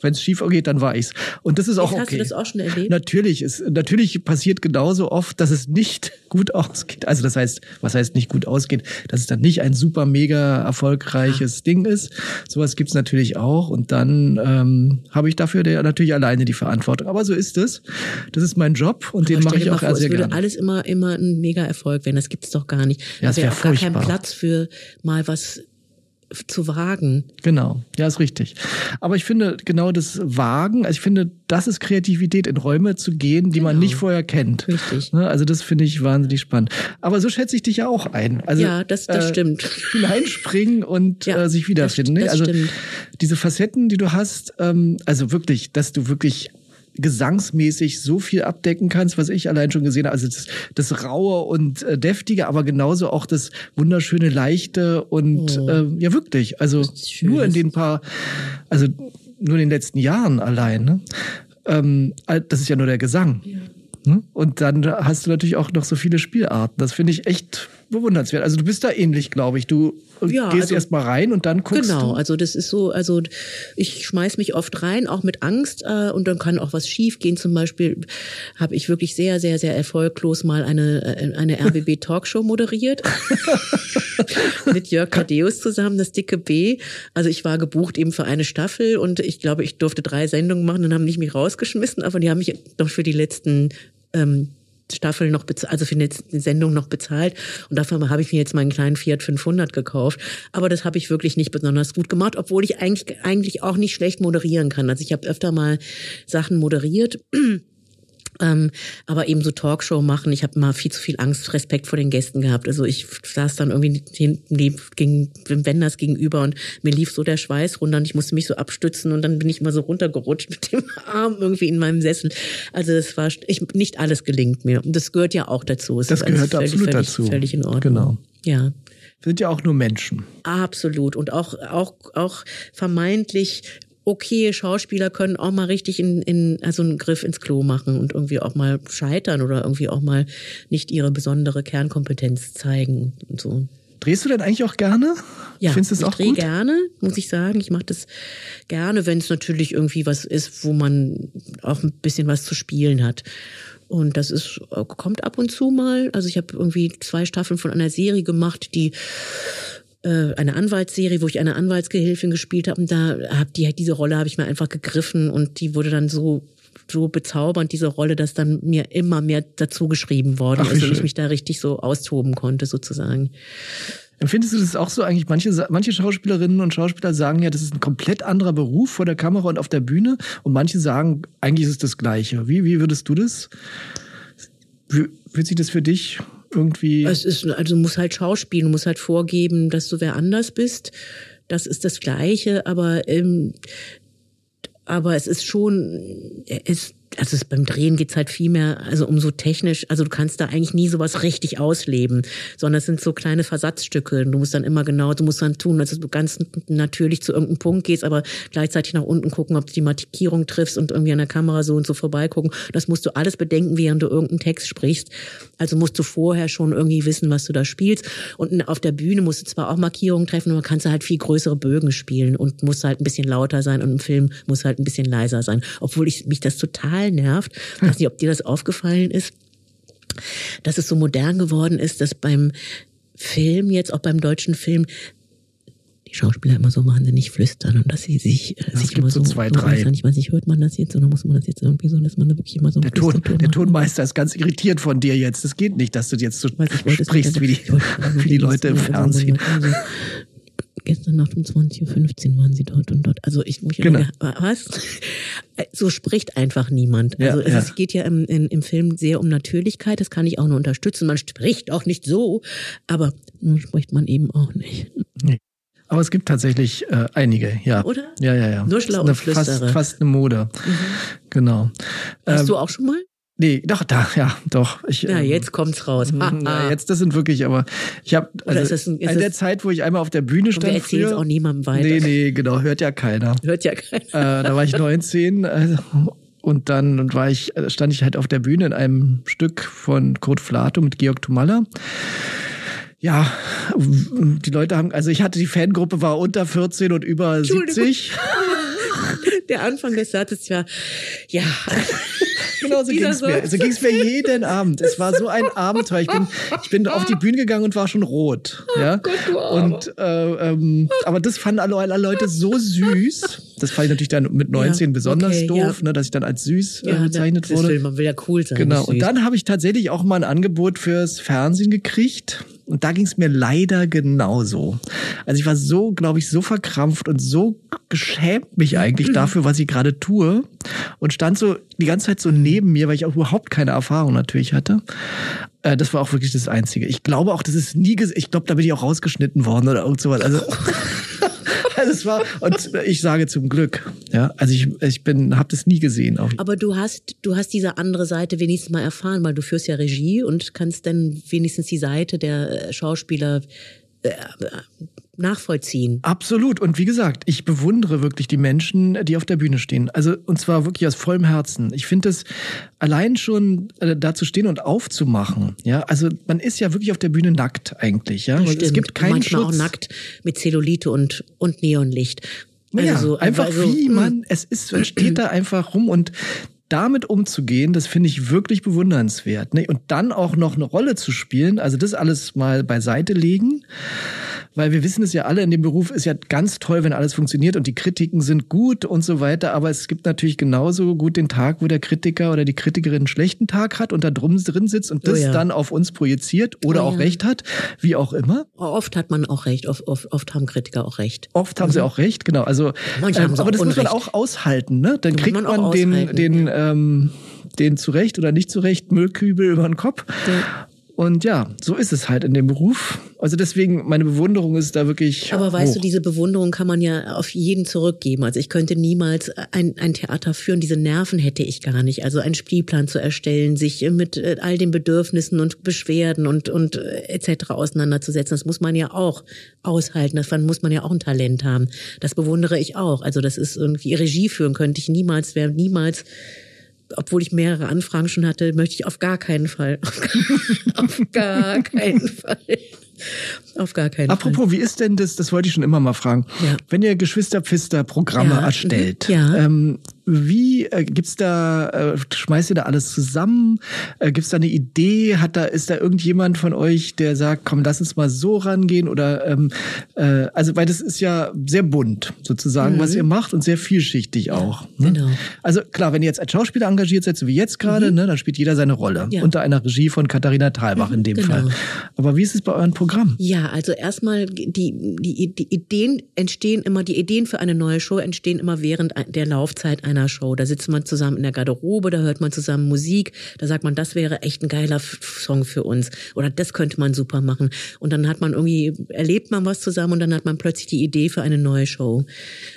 Wenn es schief geht, dann war ich's. Und das ist auch Hast okay. du das auch schon erlebt? Natürlich ist natürlich passiert genauso oft, dass es nicht *laughs* gut ausgeht. Also das heißt, was heißt nicht gut ausgeht, dass es dann nicht ein super mega erfolgreiches Ding ist. Sowas gibt's natürlich auch. Und dann ähm, habe ich dafür der, natürlich alleine die Verantwortung. Aber so ist es. Das ist mein Job und den Aber mache stell ich auch vor, sehr gerne. alles immer, immer ein mega Erfolg werden. Das gibt's doch gar nicht. Ja, es da wäre wär auch gar kein. Platz für mal was zu wagen. Genau, ja, ist richtig. Aber ich finde genau das Wagen, also ich finde, das ist Kreativität, in Räume zu gehen, die man Genau. nicht vorher kennt. Richtig. Ne, Also das finde ich wahnsinnig spannend. Aber so schätze ich dich ja auch ein. Also, Ja, das- das stimmt. *laughs* Hineinspringen und Ja, äh, sich wiederfinden. das- das also stimmt. diese Facetten, die du hast, ähm, also wirklich, dass du wirklich gesangsmäßig so viel abdecken kannst, was ich allein schon gesehen habe. Also das, das raue und äh, deftige, aber genauso auch das wunderschöne, leichte und Oh. äh, ja wirklich. Also nur in den paar, also nur in den letzten Jahren allein. Ne? Ähm, das ist ja nur der Gesang. Ne? Und dann hast du natürlich auch noch so viele Spielarten. Das finde ich echt bewundernswert. Also du bist da ähnlich, glaube ich. Du Ja, gehst also- erst mal rein und dann guckst Genau, du. also das ist so, also ich schmeiß mich oft rein, auch mit Angst, äh, und dann kann auch was schief gehen. Zum Beispiel habe ich wirklich sehr, sehr, sehr erfolglos mal eine, äh, eine *laughs* RBB-Talkshow moderiert. *laughs* mit Jörg Kadeus zusammen, das dicke B. Also ich war gebucht eben für eine Staffel und ich glaube, ich durfte drei Sendungen machen und haben nicht mich rausgeschmissen, aber die haben mich noch für die letzten ähm, Staffel noch bezahlt, also für letzte Sendung noch bezahlt. Und dafür habe ich mir jetzt meinen kleinen Fiat 500 gekauft. Aber das habe ich wirklich nicht besonders gut gemacht, obwohl ich eigentlich, eigentlich auch nicht schlecht moderieren kann. Also ich habe öfter mal Sachen moderiert. Ähm, aber eben so Talkshow machen, ich habe mal viel zu viel Angst, Respekt vor den Gästen gehabt. Also ich saß dann irgendwie hinten neben, dem Wenders gegenüber und mir lief so der Schweiß runter und ich musste mich so abstützen und dann bin ich immer so runtergerutscht mit dem *laughs* Arm irgendwie in meinem Sessel. Also das war ich, nicht alles gelingt mir. Und das gehört ja auch dazu. Es Das gehört völlig, absolut völlig, dazu. Völlig in Ordnung. Genau. Ja. Wir sind ja auch nur Menschen. Absolut. Und auch, auch, auch vermeintlich okay Schauspieler können auch mal richtig in, in also einen Griff ins Klo machen und irgendwie auch mal scheitern oder irgendwie auch mal nicht ihre besondere Kernkompetenz zeigen und so. Drehst du denn eigentlich auch gerne? Ja, Findest ich auch drehe gut? gerne, muss ich sagen. Ich mache das gerne, wenn es natürlich irgendwie was ist, wo man auch ein bisschen was zu spielen hat. Und das ist kommt ab und zu mal. Also ich habe irgendwie zwei Staffeln von einer Serie gemacht, die äh, eine Anwaltsserie, wo ich eine Anwaltsgehilfin gespielt habe. Und da hab die diese Rolle habe ich mir einfach gegriffen und die wurde dann so so bezaubernd diese Rolle, dass dann mir immer mehr dazu geschrieben worden Ach, ist und ich mich da richtig so austoben konnte sozusagen. Empfindest du das auch so eigentlich? Manche, manche Schauspielerinnen und Schauspieler sagen ja, das ist ein komplett anderer Beruf vor der Kamera und auf der Bühne. Und manche sagen, eigentlich ist es das Gleiche. Wie, wie würdest du das? Wie, fühlt sich das für dich irgendwie? Ist, also du musst halt schauspielen, du musst halt vorgeben, dass du wer anders bist. Das ist das Gleiche, aber ähm, aber es ist schon, es, also beim Drehen geht's halt viel mehr, also um so technisch, also du kannst da eigentlich nie sowas richtig ausleben, sondern es sind so kleine Versatzstücke. Du musst dann immer genau, du musst dann tun, dass du ganz natürlich zu irgendeinem Punkt gehst, aber gleichzeitig nach unten gucken, ob du die Markierung triffst und irgendwie an der Kamera so und so vorbeigucken. Das musst du alles bedenken, während du irgendeinen Text sprichst. Also musst du vorher schon irgendwie wissen, was du da spielst. Und auf der Bühne musst du zwar auch Markierungen treffen, aber kannst du halt viel größere Bögen spielen und musst halt ein bisschen lauter sein und im Film muss halt ein bisschen leiser sein. Obwohl ich mich das total nervt. Ich weiß nicht, ob dir das aufgefallen ist, dass es so modern geworden ist, dass beim Film, jetzt auch beim deutschen Film, die Schauspieler immer so wahnsinnig flüstern und dass sie sich, äh, sich immer so, so zwei, drei. Ich weiß nicht, hört man das jetzt oder muss man das jetzt irgendwie so, dass man da wirklich immer so der, Ton, der Tonmeister ist ganz irritiert von dir jetzt. Es geht nicht, dass du jetzt so ich, sprichst wie die, *laughs* wie die Leute im Fernsehen. Also, gestern Nacht um 20.15 Uhr waren sie dort und dort. Also ich mich Genau. was? *laughs* So spricht einfach niemand. Ja, also es ja. geht ja im, in, im Film sehr um Natürlichkeit, das kann ich auch nur unterstützen. Man spricht auch nicht so, aber nun spricht man eben auch nicht. Aber es gibt tatsächlich äh, einige, ja. Oder? Ja, ja, ja. Nur schlau und fast, fast eine Mode. Genau. Hast Ähm, du auch schon mal? Nee, doch, da, ja, doch. Ich, Ja, ähm, jetzt kommt's raus. Ha, Na, ha. jetzt, das sind wirklich, aber ich habe also ist ein- ist in der Zeit, wo ich einmal auf der Bühne Und wir stand erzählen es auch niemandem weiter. nee, nee, genau, hört ja keiner. Hört ja keiner. äh, da war ich 19 äh, und dann war ich, äh, stand ich halt auf der Bühne in einem Stück von Kurt Flato mit Georg Tomalla. Ja, die Leute haben, also ich hatte die Fangruppe war unter 14 und über Entschuldigung. 70. *laughs* *laughs* Der Anfang des Satzes war, ja, *laughs* Genau so Dieser ging's mir. So ging's mir jeden Abend. Es war so ein Abenteuer. Ich bin, ich bin auf die Bühne gegangen und war schon rot. Ja. Gott, du Armer. und äh, ähm, aber das fanden alle, alle Leute so süß. Das fand ich natürlich dann mit 19 Ja, besonders okay, doof, ja. ne, dass ich dann als süß äh, ja bezeichnet das wurde. Will, man will ja cool sein. Genau. Und dann habe ich tatsächlich auch mal ein Angebot fürs Fernsehen gekriegt. Und da ging es mir leider genauso. Also ich war so, glaube ich, so verkrampft und so geschämt mich eigentlich dafür, was ich gerade tue. Und stand so die ganze Zeit so neben mir, weil ich auch überhaupt keine Erfahrung natürlich hatte. Äh, das war auch wirklich das Einzige. Ich glaube auch, das ist nie, ich glaube, da bin ich auch rausgeschnitten worden oder irgend sowas. Also, *laughs* also war, und ich sage zum Glück, ja, also ich, ich bin, habe das nie gesehen. Auf, Aber du hast, du hast diese andere Seite wenigstens mal erfahren, weil du führst ja Regie und kannst dann wenigstens die Seite der äh, Schauspieler äh, nachvollziehen. Absolut. Und wie gesagt, ich bewundere wirklich die Menschen, die auf der Bühne stehen. Also, und zwar wirklich aus vollem Herzen. Ich finde es allein schon äh, da zu stehen und aufzumachen. Ja, also man ist ja wirklich auf der Bühne nackt eigentlich. Ja, es gibt keinen Manchmal Schutz. auch nackt mit Zellulite und, und Neonlicht. Ja, Also so- einfach also, wie mm. man, es ist, man steht da einfach rum und damit umzugehen, das finde ich wirklich bewundernswert. Ne? Und dann auch noch eine Rolle zu spielen, also das alles mal beiseite legen. Weil wir wissen es ja alle, in dem Beruf ist ja ganz toll, wenn alles funktioniert und die Kritiken sind gut und so weiter. Aber es gibt natürlich genauso gut den Tag, wo der Kritiker oder die Kritikerin einen schlechten Tag hat und da drum drin sitzt und Oh das ja. dann auf uns projiziert oder Oh auch ja. recht hat, wie auch immer. Oft hat man auch recht, oft, oft, oft haben Kritiker auch recht. Oft haben sie auch recht, genau. Also, Mhm. Manche haben sie aber auch das muss man Unrecht. auch aushalten, ne? Dann kriegt man man, auch den, den, ähm, den zurecht oder nicht zurecht Müllkübel über den Kopf. Und ja, so ist es halt in dem Beruf. Also deswegen, meine Bewunderung ist da wirklich. Aber weißt du, diese Bewunderung kann man ja auf jeden zurückgeben. Also ich könnte niemals ein, ein Theater führen. Diese Nerven hätte ich gar nicht. Also einen Spielplan zu erstellen, sich mit äh, all den Bedürfnissen und Beschwerden und, und äh, etc. auseinanderzusetzen, das muss man ja auch aushalten. Davon muss man ja auch ein Talent haben. Das bewundere ich auch. Also das ist irgendwie Regie führen könnte ich niemals, wäre niemals obwohl ich mehrere Anfragen schon hatte, möchte ich auf gar keinen Fall. *laughs* Auf gar keinen Fall. Auf gar keinen Fall. Apropos, wie ist denn das, das wollte ich schon immer mal fragen, Ja. wenn ihr Geschwister-Pfister-Programme Ja, erstellt, mhm, ja. ähm, wie äh, gibt's da, äh, schmeißt ihr da alles zusammen? Äh, gibt's da eine Idee? Hat da, ist da irgendjemand von euch, der sagt, komm, lass uns mal so rangehen? Oder ähm, äh, also, weil das ist ja sehr bunt, sozusagen, was ihr macht und sehr vielschichtig auch. Ne? Mhm. Genau. Also klar, wenn ihr jetzt als Schauspieler engagiert seid, so wie jetzt gerade, ne, dann spielt jeder seine Rolle. Mhm. Ja. Unter einer Regie von Katharina Thalbach in dem genau. Fall. Aber wie ist es bei euren Programmen? Programm? Ja, also erstmal die, die, die Ideen entstehen immer, die Ideen für eine neue Show entstehen immer während der Laufzeit einer Show. Da sitzt man zusammen in der Garderobe, da hört man zusammen Musik, da sagt man, das wäre echt ein geiler Song für uns oder das könnte man super machen. Und dann hat man irgendwie, erlebt man was zusammen und dann hat man plötzlich die Idee für eine neue Show.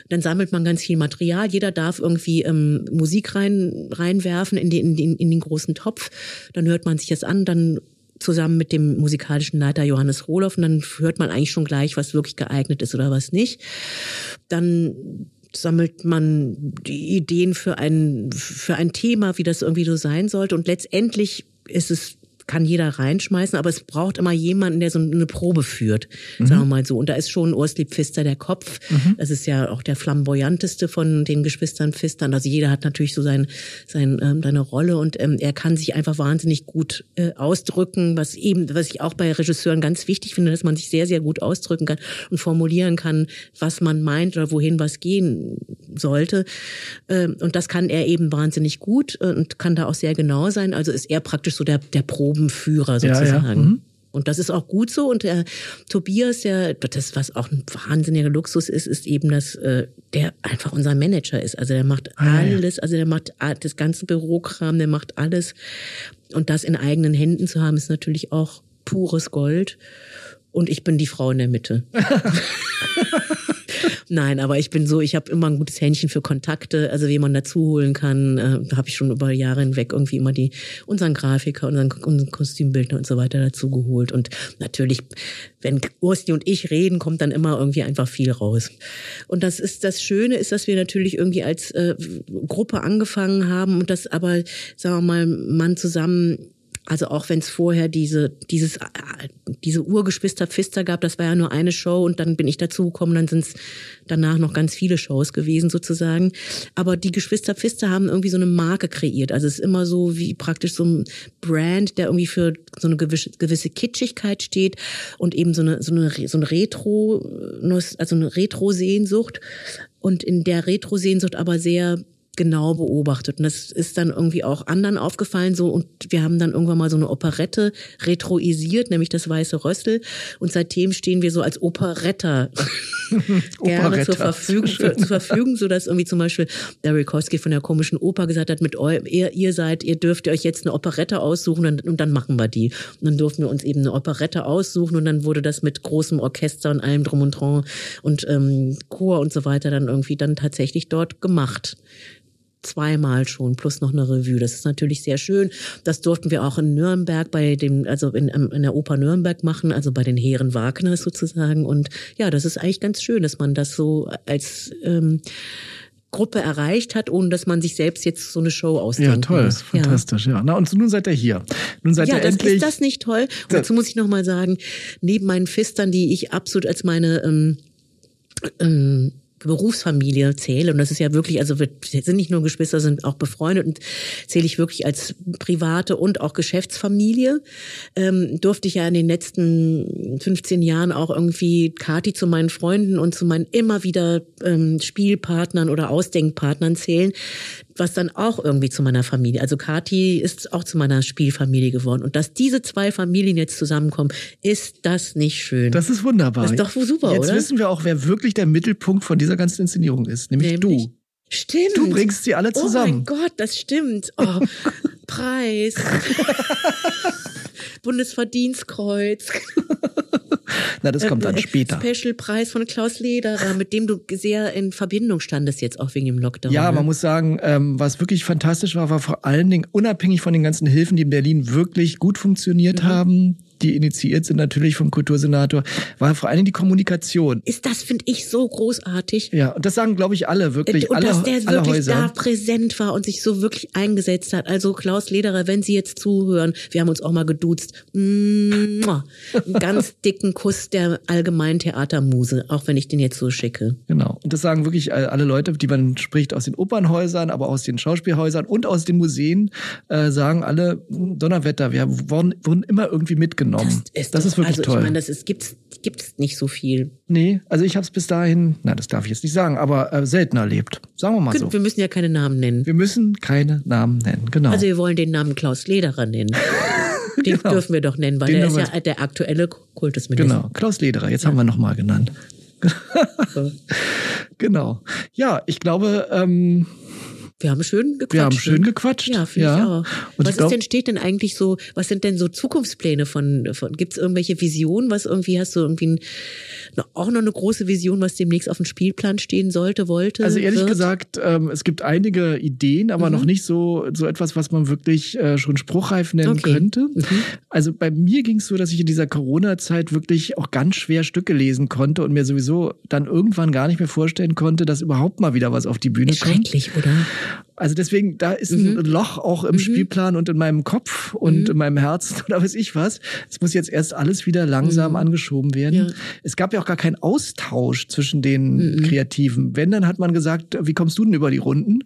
Dann sammelt man ganz viel Material, jeder darf irgendwie ähm, Musik rein, reinwerfen in den, in, den, in den großen Topf, dann hört man sich das an, dann zusammen mit dem musikalischen Leiter Johannes Rohloff und dann hört man eigentlich schon gleich, was wirklich geeignet ist oder was nicht. Dann sammelt man die Ideen für ein, für ein Thema, wie das irgendwie so sein sollte und letztendlich ist es kann jeder reinschmeißen, aber es braucht immer jemanden, der so eine Probe führt, mhm. sagen wir mal so. Und da ist schon Ursli Pfister der Kopf. Mhm. Das ist ja auch der flamboyanteste von den Geschwistern Pfistern. Also jeder hat natürlich so sein, sein, ähm, seine Rolle und ähm, er kann sich einfach wahnsinnig gut äh, ausdrücken, was eben, was ich auch bei Regisseuren ganz wichtig finde, dass man sich sehr, sehr gut ausdrücken kann und formulieren kann, was man meint oder wohin was gehen sollte. Ähm, und das kann er eben wahnsinnig gut äh, und kann da auch sehr genau sein. Also ist er praktisch so der, der Probe Probenführer sozusagen. Ja, ja. Mhm. Und das ist auch gut so. Und der Tobias, der, das, was auch ein wahnsinniger Luxus ist, ist eben, dass äh, der einfach unser Manager ist. Also der macht ah, alles, also der macht das ganze Bürokram, der macht alles. Und das in eigenen Händen zu haben, ist natürlich auch pures Gold. Und ich bin die Frau in der Mitte. *laughs* Nein, aber ich bin so, ich habe immer ein gutes Händchen für Kontakte, also wie man dazu holen kann. Äh, da habe ich schon über Jahre hinweg irgendwie immer die unseren Grafiker, unseren, unseren Kostümbildner und so weiter dazu geholt. Und natürlich, wenn Ursti und ich reden, kommt dann immer irgendwie einfach viel raus. Und das ist das Schöne ist, dass wir natürlich irgendwie als äh, Gruppe angefangen haben und das aber, sagen wir mal, man zusammen also auch wenn es vorher diese, dieses, diese Urgeschwister Pfister gab, das war ja nur eine Show und dann bin ich dazugekommen, dann sind es danach noch ganz viele Shows gewesen sozusagen. Aber die Geschwister Pfister haben irgendwie so eine Marke kreiert. Also es ist immer so wie praktisch so ein Brand, der irgendwie für so eine gewisse, gewisse Kitschigkeit steht und eben so eine, so eine, so eine Retro, also eine Retro-Sehnsucht. Und in der Retro-Sehnsucht aber sehr genau beobachtet. Und das ist dann irgendwie auch anderen aufgefallen so und wir haben dann irgendwann mal so eine Operette retroisiert, nämlich das Weiße Rössel. Und seitdem stehen wir so als Operetta *laughs* gerne zur Verfügung, für, zur Verfügung, so dass irgendwie zum Beispiel der Rikowski von der komischen Oper gesagt hat, mit eu, ihr, ihr seid, ihr dürft euch jetzt eine Operette aussuchen und, und dann machen wir die. Und dann durften wir uns eben eine Operette aussuchen und dann wurde das mit großem Orchester und allem drum und dran und ähm, Chor und so weiter dann irgendwie dann tatsächlich dort gemacht zweimal schon, plus noch eine Revue. Das ist natürlich sehr schön. Das durften wir auch in Nürnberg bei dem, also in, in der Oper Nürnberg machen, also bei den Heeren Wagner sozusagen. Und ja, das ist eigentlich ganz schön, dass man das so als ähm, Gruppe erreicht hat, ohne dass man sich selbst jetzt so eine Show ausdenkt. Ja, toll, muss. fantastisch, ja. ja. Na, und nun seid ihr hier. Nun seid ja, ihr das, endlich. Ist das nicht toll? Und dazu muss ich nochmal sagen, neben meinen Fistern, die ich absolut als meine ähm, ähm, Berufsfamilie zähle, und das ist ja wirklich, also wir sind nicht nur Geschwister, sind auch befreundet und zähle ich wirklich als private und auch Geschäftsfamilie, ähm, durfte ich ja in den letzten 15 Jahren auch irgendwie Kati zu meinen Freunden und zu meinen immer wieder ähm, Spielpartnern oder Ausdenkpartnern zählen was dann auch irgendwie zu meiner Familie, also Kati ist auch zu meiner Spielfamilie geworden. Und dass diese zwei Familien jetzt zusammenkommen, ist das nicht schön? Das ist wunderbar. Das ist doch super, jetzt oder? Jetzt wissen wir auch, wer wirklich der Mittelpunkt von dieser ganzen Inszenierung ist, nämlich, nämlich du. Stimmt. Du bringst sie alle zusammen. Oh mein Gott, das stimmt. Oh, *laughs* Preis. *laughs* Bundesverdienstkreuz. *laughs* Na, das kommt dann äh, später. Special-Preis von Klaus Lederer, mit dem du sehr in Verbindung standest jetzt auch wegen dem Lockdown. Ja, ne? man muss sagen, ähm, was wirklich fantastisch war, war vor allen Dingen unabhängig von den ganzen Hilfen, die in Berlin wirklich gut funktioniert mhm. haben, die initiiert sind natürlich vom Kultursenator, war vor allen Dingen die Kommunikation. Ist das, finde ich, so großartig. Ja, und das sagen, glaube ich, alle wirklich. Und alle, dass der alle wirklich Häuser. da präsent war und sich so wirklich eingesetzt hat. Also Klaus Lederer, wenn Sie jetzt zuhören, wir haben uns auch mal geduzt. Einen ganz *laughs* dicken Kuss der allgemeinen Theatermuse, auch wenn ich den jetzt so schicke. Genau. Und das sagen wirklich alle Leute, die man spricht aus den Opernhäusern, aber aus den Schauspielhäusern und aus den Museen, äh, sagen alle, Donnerwetter, wir wurden, wurden immer irgendwie mitgenommen genommen. Das ist, das ist wirklich also, toll. Ich meine, das ist, gibt's, gibt's nicht so viel. Nee, also ich habe es bis dahin, na, das darf ich jetzt nicht sagen, aber äh, selten erlebt. Sagen wir mal so. Wir müssen ja keine Namen nennen. Wir müssen keine Namen nennen, genau. Also wir wollen den Namen Klaus Lederer nennen. *laughs* Den Genau. dürfen wir doch nennen, weil Den der ist ja der aktuelle Kultusminister. Genau, Klaus Lederer, jetzt haben wir nochmal genannt. So. *laughs* Genau. Ja, ich glaube, ähm, Wir haben schön gequatscht. wir haben schön ne? gequatscht. Ja, finde ich auch. Und was ich glaub, ist denn, steht denn eigentlich so, was sind denn so Zukunftspläne von, von gibt es irgendwelche Visionen, was irgendwie, hast du irgendwie ein, auch noch eine große Vision, was demnächst auf dem Spielplan stehen sollte, wollte? Also ehrlich wird? gesagt, ähm, es gibt einige Ideen, aber Mhm. noch nicht so, so etwas, was man wirklich äh, schon spruchreif nennen Okay. könnte. Mhm. Also bei mir ging es so, dass ich in dieser Corona-Zeit wirklich auch ganz schwer Stücke lesen konnte und mir sowieso dann irgendwann gar nicht mehr vorstellen konnte, dass überhaupt mal wieder was auf die Bühne kommt. Schrecklich, oder? Also deswegen, da ist ein Loch auch im Spielplan und in meinem Kopf und in meinem Herzen *laughs* oder weiß ich was. Es muss jetzt erst alles wieder langsam angeschoben werden. Ja. Es gab ja auch gar keinen Austausch zwischen den Kreativen. Wenn, dann hat man gesagt, wie kommst du denn über die Runden?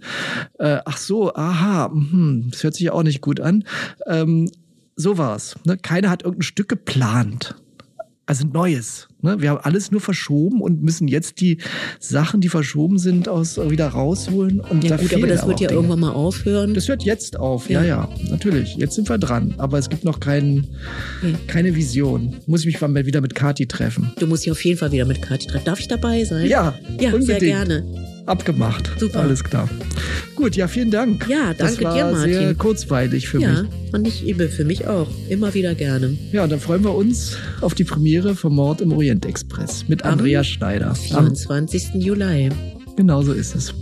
Äh, ach so, aha, mhm, das hört sich ja auch nicht gut an. Ähm, so war's. Ne? Keiner hat irgendein Stück geplant. Also Neues. Ne? Wir haben alles nur verschoben und müssen jetzt die Sachen, die verschoben sind, aus wieder rausholen. Und Ja da gut, aber das wird ja Dinge. irgendwann mal aufhören. Das hört jetzt auf, ja, Ja. ja, natürlich. Jetzt sind wir dran, aber es gibt noch kein, Ja. keine Vision. Muss ich mich mal wieder mit Kati treffen. Du musst dich auf jeden Fall wieder mit Kathi treffen. Darf ich dabei sein? Ja, Ja, unbedingt. sehr gerne. Abgemacht. Super. Alles klar. Gut, ja, vielen Dank. Ja, danke das war dir, Martin. Sehr kurzweilig für ja, mich. Ja, und ich übe für mich auch. Immer wieder gerne. Ja, dann freuen wir uns auf die Premiere vom Mord im Orientexpress mit Am Andrea Schneider. 24. Am 24. Juli. Genau so ist es.